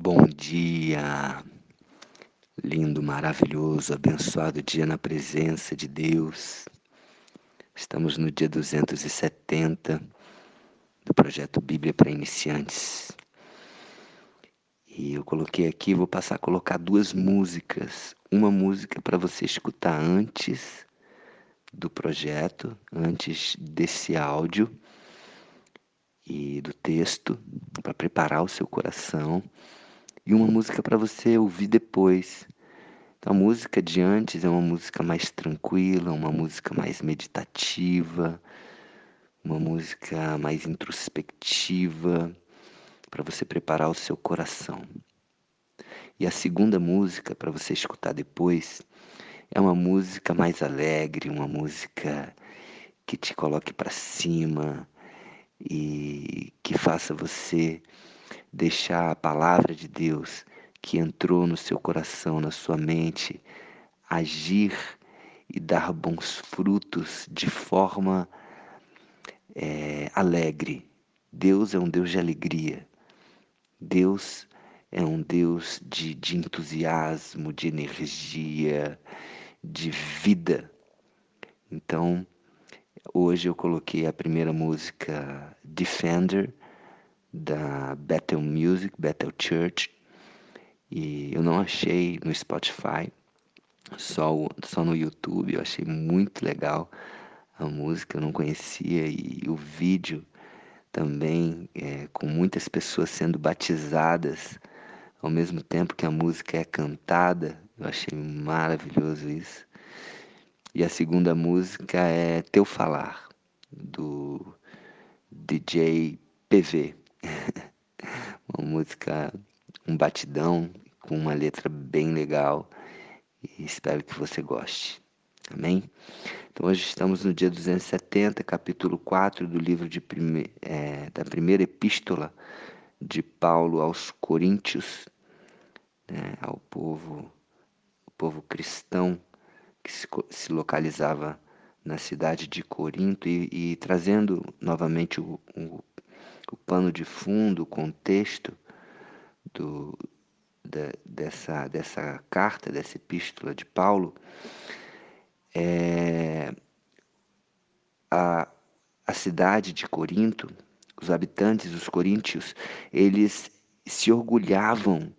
Bom dia, lindo, maravilhoso, abençoado dia na presença de Deus. Estamos no dia 270 do projeto Bíblia para Iniciantes. E eu coloquei aqui, vou passar a colocar duas músicas. Uma música para você escutar antes do projeto, antes desse áudio e do texto, para preparar o seu coração e uma música para você ouvir depois. Então, a música de antes é uma música mais tranquila, uma música mais meditativa, uma música mais introspectiva, para você preparar o seu coração. E a segunda música, para você escutar depois, é uma música mais alegre, uma música que te coloque para cima e que faça você deixar a palavra de Deus que entrou no seu coração, na sua mente, agir e dar bons frutos de forma é, alegre. Deus é um Deus de alegria. Deus é um Deus de, de entusiasmo, de energia, de vida. Então, hoje eu coloquei a primeira música Defender da Bethel Music, Bethel Church, e eu não achei no Spotify, só, só no YouTube, eu achei muito legal a música, eu não conhecia, e o vídeo também, é, com muitas pessoas sendo batizadas ao mesmo tempo que a música é cantada, eu achei maravilhoso isso. E a segunda música é Teu Falar, do DJ PV. uma música, um batidão com uma letra bem legal e espero que você goste. Amém? Então hoje estamos no dia 270, capítulo 4 do livro de prime, é, da primeira epístola de Paulo aos Coríntios, né, ao povo, o povo cristão que se, se localizava na cidade de Corinto e, e trazendo novamente o, o, o pano de fundo, o contexto do, da, dessa, dessa carta, dessa epístola de Paulo, é, a, a cidade de Corinto, os habitantes, os coríntios, eles se orgulhavam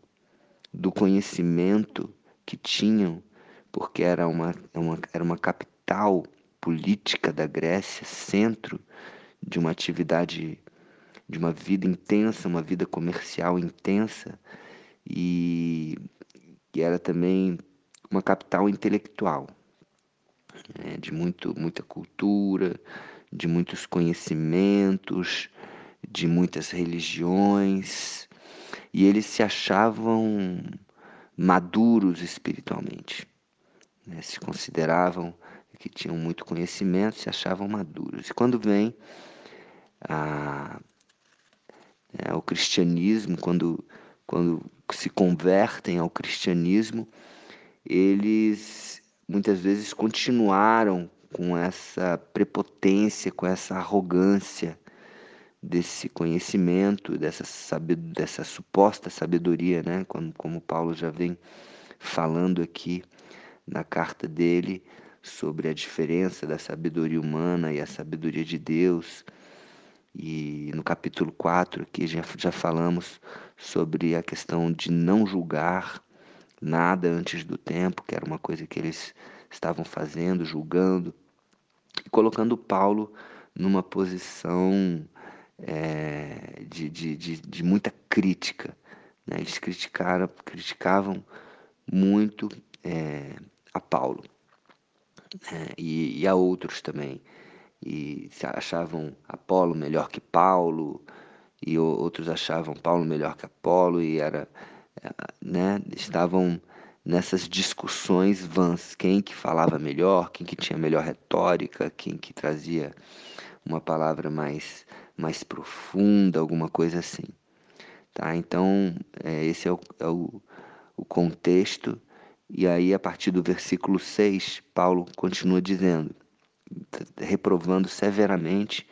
do conhecimento que tinham, porque era uma, uma, era uma capital política da Grécia, centro de uma atividade de uma vida intensa, uma vida comercial intensa e, e era também uma capital intelectual, né, de muito, muita cultura, de muitos conhecimentos, de muitas religiões, e eles se achavam maduros espiritualmente, né, se consideravam que tinham muito conhecimento, se achavam maduros. E quando vem a, é, o cristianismo, quando, quando se convertem ao cristianismo, eles muitas vezes continuaram com essa prepotência, com essa arrogância desse conhecimento, dessa, dessa suposta sabedoria, né? como, como Paulo já vem falando aqui na carta dele sobre a diferença da sabedoria humana e a sabedoria de Deus e no capítulo 4 aqui já, já falamos sobre a questão de não julgar nada antes do tempo, que era uma coisa que eles estavam fazendo, julgando, e colocando Paulo numa posição é, de, de, de, de, muita crítica. Né? Eles criticaram, criticavam muito é, a Paulo né? e, e a outros também e achavam Apolo melhor que Paulo e outros achavam Paulo melhor que Apolo e era eh, né estavam nessas discussões vãs. Quem que falava melhor quem que tinha melhor retórica quem que trazia uma palavra mais mais profunda alguma coisa assim tá? Então é, esse é o, é o, o contexto. E aí a partir do versículo 6 Paulo continua dizendo reprovando severamente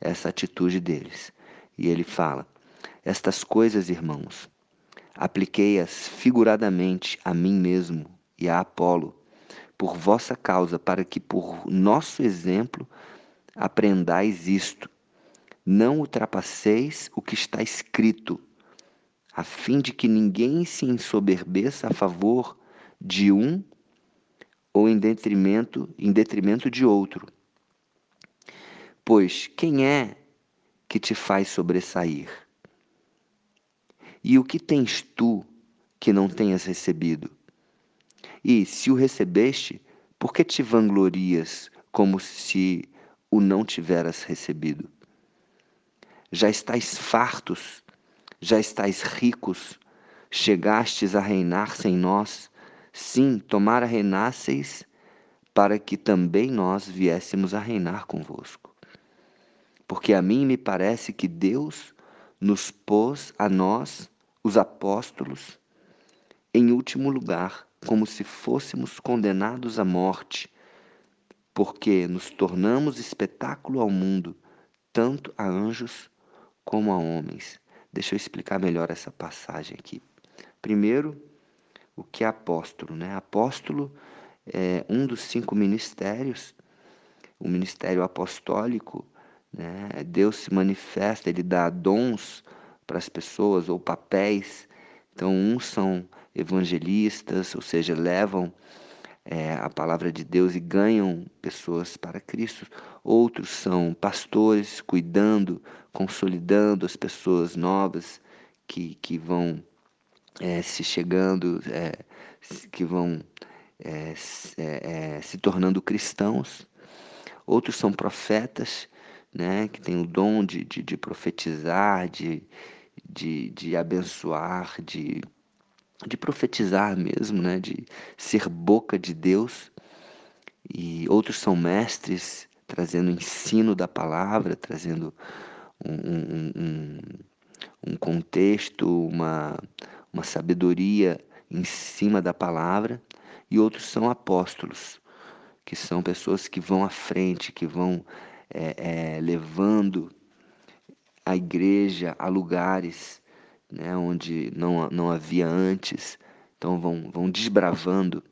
essa atitude deles. E ele fala: Estas coisas, irmãos, apliquei-as figuradamente a mim mesmo e a Apolo, por vossa causa, para que por nosso exemplo aprendais isto. Não ultrapasseis o que está escrito, a fim de que ninguém se ensoberbeça a favor de um ou em detrimento, em detrimento de outro. Pois quem é que te faz sobressair? E o que tens tu que não tenhas recebido? E se o recebeste, por que te vanglorias como se o não tiveras recebido? Já estáis fartos, já estáis ricos, chegastes a reinar sem nós. Sim, tomara reinasseis, para que também nós viéssemos a reinar convosco. Porque a mim me parece que Deus nos pôs a nós, os apóstolos, em último lugar, como se fôssemos condenados à morte, porque nos tornamos espetáculo ao mundo, tanto a anjos como a homens. Deixa eu explicar melhor essa passagem aqui. Primeiro, o que é apóstolo, né? Apóstolo é um dos cinco ministérios, o ministério apostólico, né? Deus se manifesta, ele dá dons para as pessoas ou papéis. Então, uns são evangelistas, ou seja, levam é, a palavra de Deus e ganham pessoas para Cristo. Outros são pastores, cuidando, consolidando as pessoas novas que, que vão é, se chegando, é, que vão é, se tornando cristãos. Outros são profetas, né, que têm o dom de, de, de profetizar, de, de, de abençoar, de de profetizar mesmo, né? de ser boca de Deus. E outros são mestres, trazendo ensino da palavra, trazendo um, um, um, um contexto, uma, uma sabedoria em cima da palavra. E outros são apóstolos, que são pessoas que vão à frente, que vão é, é, levando a igreja a lugares né, onde não, não havia antes. Então vão, vão desbravando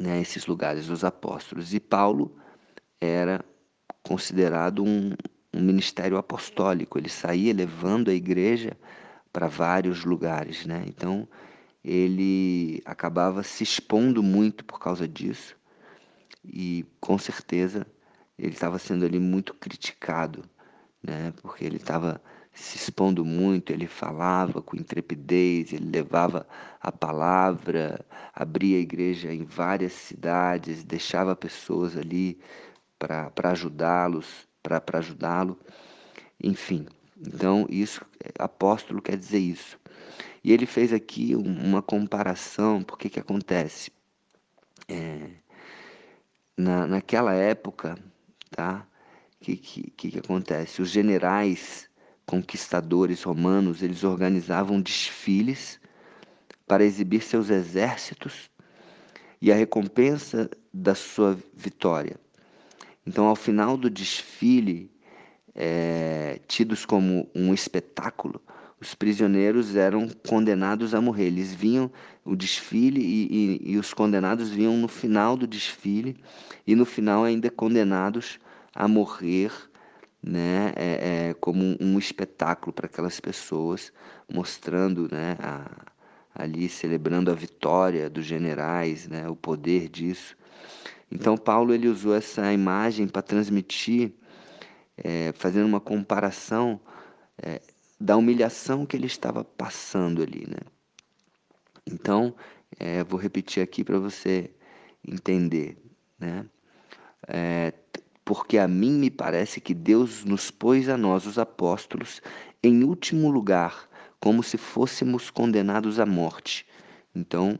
né, esses lugares dos apóstolos. E Paulo era considerado um, um ministério apostólico, ele saía levando a igreja para vários lugares. Né? Então ele acabava se expondo muito por causa disso e com certeza ele estava sendo ali muito criticado, né? porque ele estava se expondo muito, ele falava com intrepidez, ele levava a palavra, abria a igreja em várias cidades, deixava pessoas ali para ajudá-los, para ajudá-lo, enfim. Então, isso, apóstolo quer dizer isso. E ele fez aqui uma comparação, porque que acontece? É, na, naquela época, tá? O que, que, que acontece? Os generais conquistadores romanos, eles organizavam desfiles para exibir seus exércitos e a recompensa da sua vitória. Então, ao final do desfile, é, tidos como um espetáculo, os prisioneiros eram condenados a morrer. Eles vinham o desfile e, e, e, os condenados vinham no final do desfile e no final ainda condenados a morrer né, é, é, como um, espetáculo para aquelas pessoas, mostrando né, a, ali, celebrando a vitória dos generais, né, o poder disso. Então Paulo ele usou essa imagem para transmitir, é, fazendo uma comparação é, da humilhação que ele estava passando ali, né? Então, é, vou repetir aqui para você entender, né? É, porque a mim me parece que Deus nos pôs a nós, os apóstolos, em último lugar, como se fôssemos condenados à morte. Então,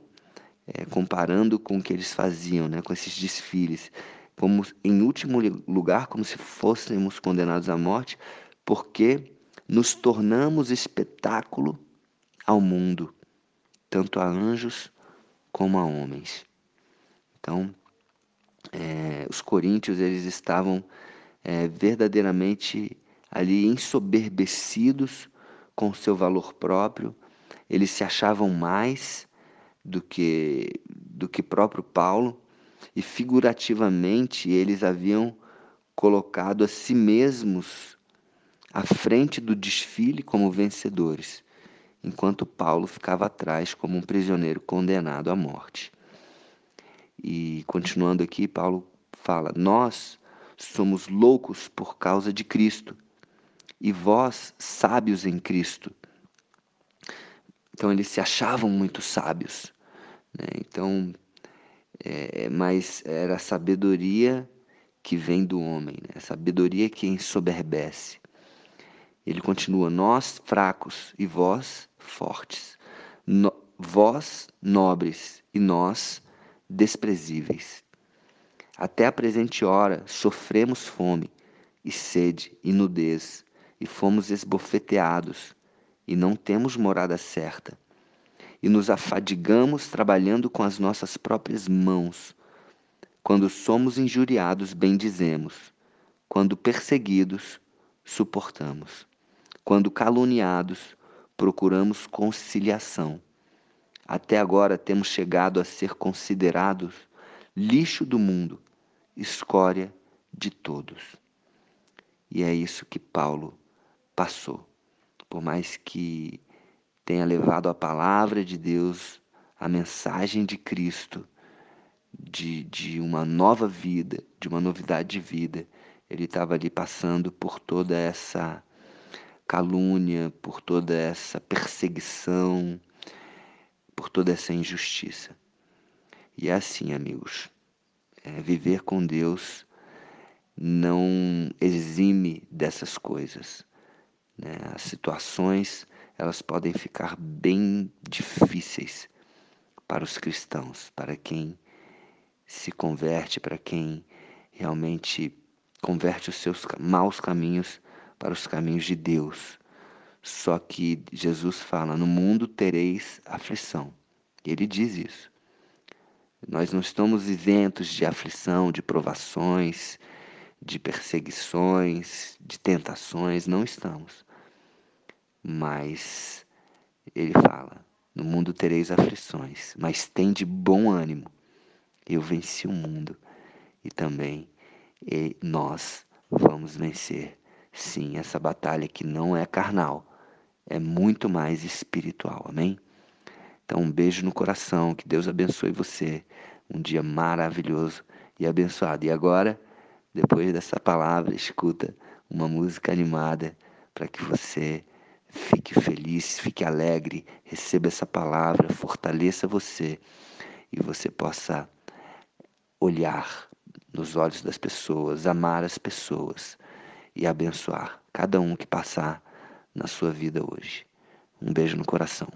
é, comparando com o que eles faziam, né, com esses desfiles, como em último lugar, como se fôssemos condenados à morte, porque nos tornamos espetáculo ao mundo, tanto a anjos como a homens. Então, é, os coríntios eles estavam é, verdadeiramente ali ensoberbecidos com seu valor próprio eles se achavam mais do que do que próprio Paulo e figurativamente eles haviam colocado a si mesmos à frente do desfile como vencedores, enquanto Paulo ficava atrás como um prisioneiro condenado à morte. E continuando aqui, Paulo fala: Nós somos loucos por causa de Cristo, e vós sábios em Cristo. Então eles se achavam muito sábios. Né? Então, é, mas era a sabedoria que vem do homem, né? a sabedoria que ensoberbece. Ele continua: Nós fracos e vós fortes, no, vós nobres e nós desprezíveis. Até a presente hora sofremos fome e sede e nudez, e fomos esbofeteados, e não temos morada certa. E nos afadigamos trabalhando com as nossas próprias mãos. Quando somos injuriados, bendizemos. Quando perseguidos, suportamos. Quando caluniados, procuramos conciliação. Até agora temos chegado a ser considerados lixo do mundo, escória de todos. E é isso que Paulo passou. Por mais que tenha levado a palavra de Deus, a mensagem de Cristo, de, de uma nova vida, de uma novidade de vida, ele estava ali passando por toda essa calúnia, por toda essa perseguição, por toda essa injustiça. E é assim, amigos, é, viver com Deus não exime dessas coisas. Né? As situações elas podem ficar bem difíceis para os cristãos, para quem se converte, para quem realmente converte os seus maus caminhos para os caminhos de Deus. Só que Jesus fala: no mundo tereis aflição. E ele diz isso. Nós não estamos isentos de aflição, de provações, de perseguições, de tentações, não estamos. Mas ele fala: no mundo tereis aflições, mas tem de bom ânimo. Eu venci o mundo e também e nós vamos vencer. Sim, essa batalha que não é carnal, é muito mais espiritual. Amém? Então, um beijo no coração, que Deus abençoe você. Um dia maravilhoso e abençoado. E agora, depois dessa palavra, escuta uma música animada para que você fique feliz, fique alegre, receba essa palavra, fortaleça você e você possa olhar nos olhos das pessoas, amar as pessoas e abençoar cada um que passar na sua vida hoje. Um beijo no coração.